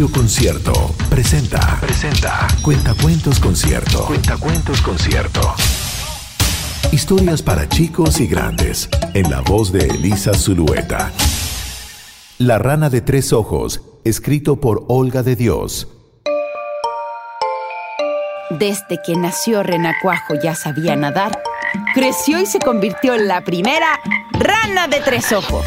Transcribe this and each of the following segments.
Radio Concierto presenta. Presenta. Cuentacuentos Concierto. Cuentacuentos Concierto. Historias para chicos y grandes. En la voz de Elisa Zulueta. La rana de tres ojos. Escrito por Olga de Dios. Desde que nació Renacuajo ya sabía nadar. Creció y se convirtió en la primera rana de tres ojos.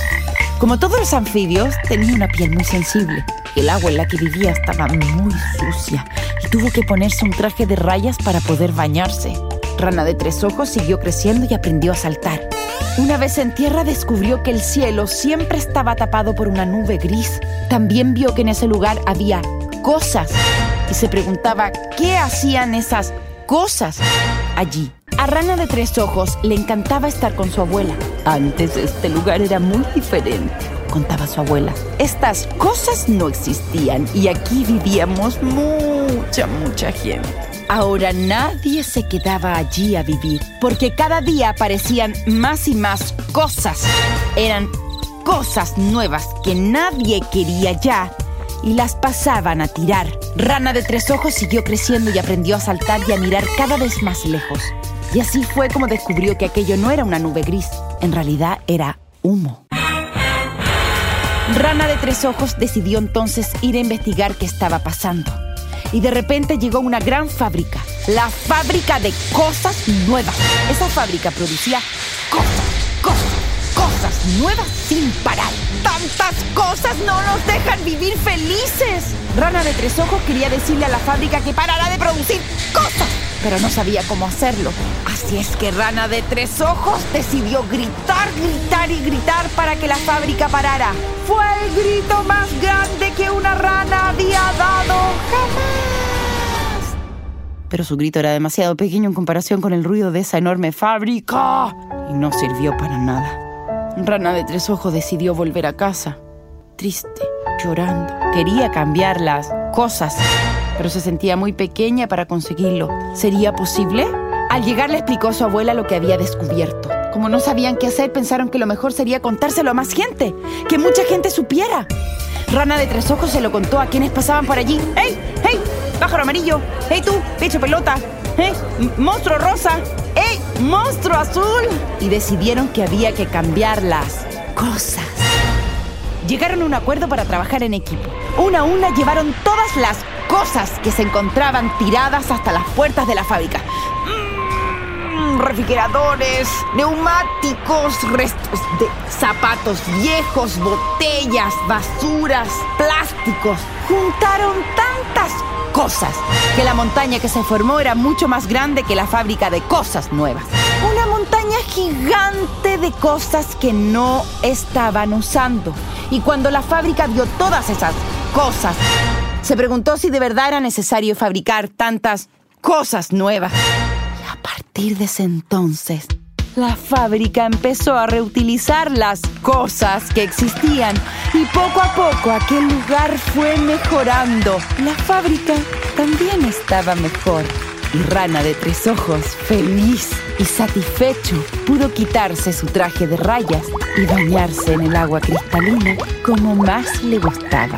Como todos los anfibios, tenía una piel muy sensible. El agua en la que vivía estaba muy sucia y tuvo que ponerse un traje de rayas para poder bañarse. Rana de tres ojos siguió creciendo y aprendió a saltar. Una vez en tierra descubrió que el cielo siempre estaba tapado por una nube gris. También vio que en ese lugar había cosas y se preguntaba qué hacían esas cosas allí. A Rana de Tres Ojos le encantaba estar con su abuela. Antes este lugar era muy diferente, contaba su abuela. Estas cosas no existían y aquí vivíamos mucha, mucha gente. Ahora nadie se quedaba allí a vivir, porque cada día aparecían más y más cosas. Eran cosas nuevas que nadie quería ya y las pasaban a tirar. Rana de tres ojos siguió creciendo y aprendió a saltar y a mirar cada vez más lejos. Y así fue como descubrió que aquello no era una nube gris, en realidad era humo. Rana de tres ojos decidió entonces ir a investigar qué estaba pasando. Y de repente llegó una gran fábrica, la fábrica de cosas nuevas. Esa fábrica producía cosas, cosas, cosas nuevas sin parar. Tantas cosas no nos dejan vivir felices. Rana de tres ojos quería decirle a la fábrica que parara de producir cosas pero no sabía cómo hacerlo. Así es que Rana de Tres Ojos decidió gritar, gritar y gritar para que la fábrica parara. Fue el grito más grande que una rana había dado jamás. Pero su grito era demasiado pequeño en comparación con el ruido de esa enorme fábrica y no sirvió para nada. Rana de Tres Ojos decidió volver a casa, triste, llorando. Quería cambiar las cosas pero se sentía muy pequeña para conseguirlo. ¿Sería posible? Al llegar le explicó a su abuela lo que había descubierto. Como no sabían qué hacer, pensaron que lo mejor sería contárselo a más gente, que mucha gente supiera. Rana de tres ojos se lo contó a quienes pasaban por allí. ¡Hey! ¡Hey! ¡Pájaro amarillo! ¡Hey tú! ¡Bicho pelota! ¡Hey! ¡Monstruo rosa! ¡Hey! ¡Monstruo azul! Y decidieron que había que cambiar las cosas. Llegaron a un acuerdo para trabajar en equipo. Una a una llevaron todas las cosas que se encontraban tiradas hasta las puertas de la fábrica. Mm, refrigeradores, neumáticos, restos de zapatos viejos, botellas, basuras, plásticos. Juntaron tantas cosas que la montaña que se formó era mucho más grande que la fábrica de cosas nuevas. Una montaña gigante de cosas que no estaban usando. Y cuando la fábrica vio todas esas cosas, se preguntó si de verdad era necesario fabricar tantas cosas nuevas. Y a partir de ese entonces, la fábrica empezó a reutilizar las cosas que existían y poco a poco aquel lugar fue mejorando. La fábrica también estaba mejor. Y Rana de Tres Ojos, feliz y satisfecho, pudo quitarse su traje de rayas y bañarse en el agua cristalina como más le gustaba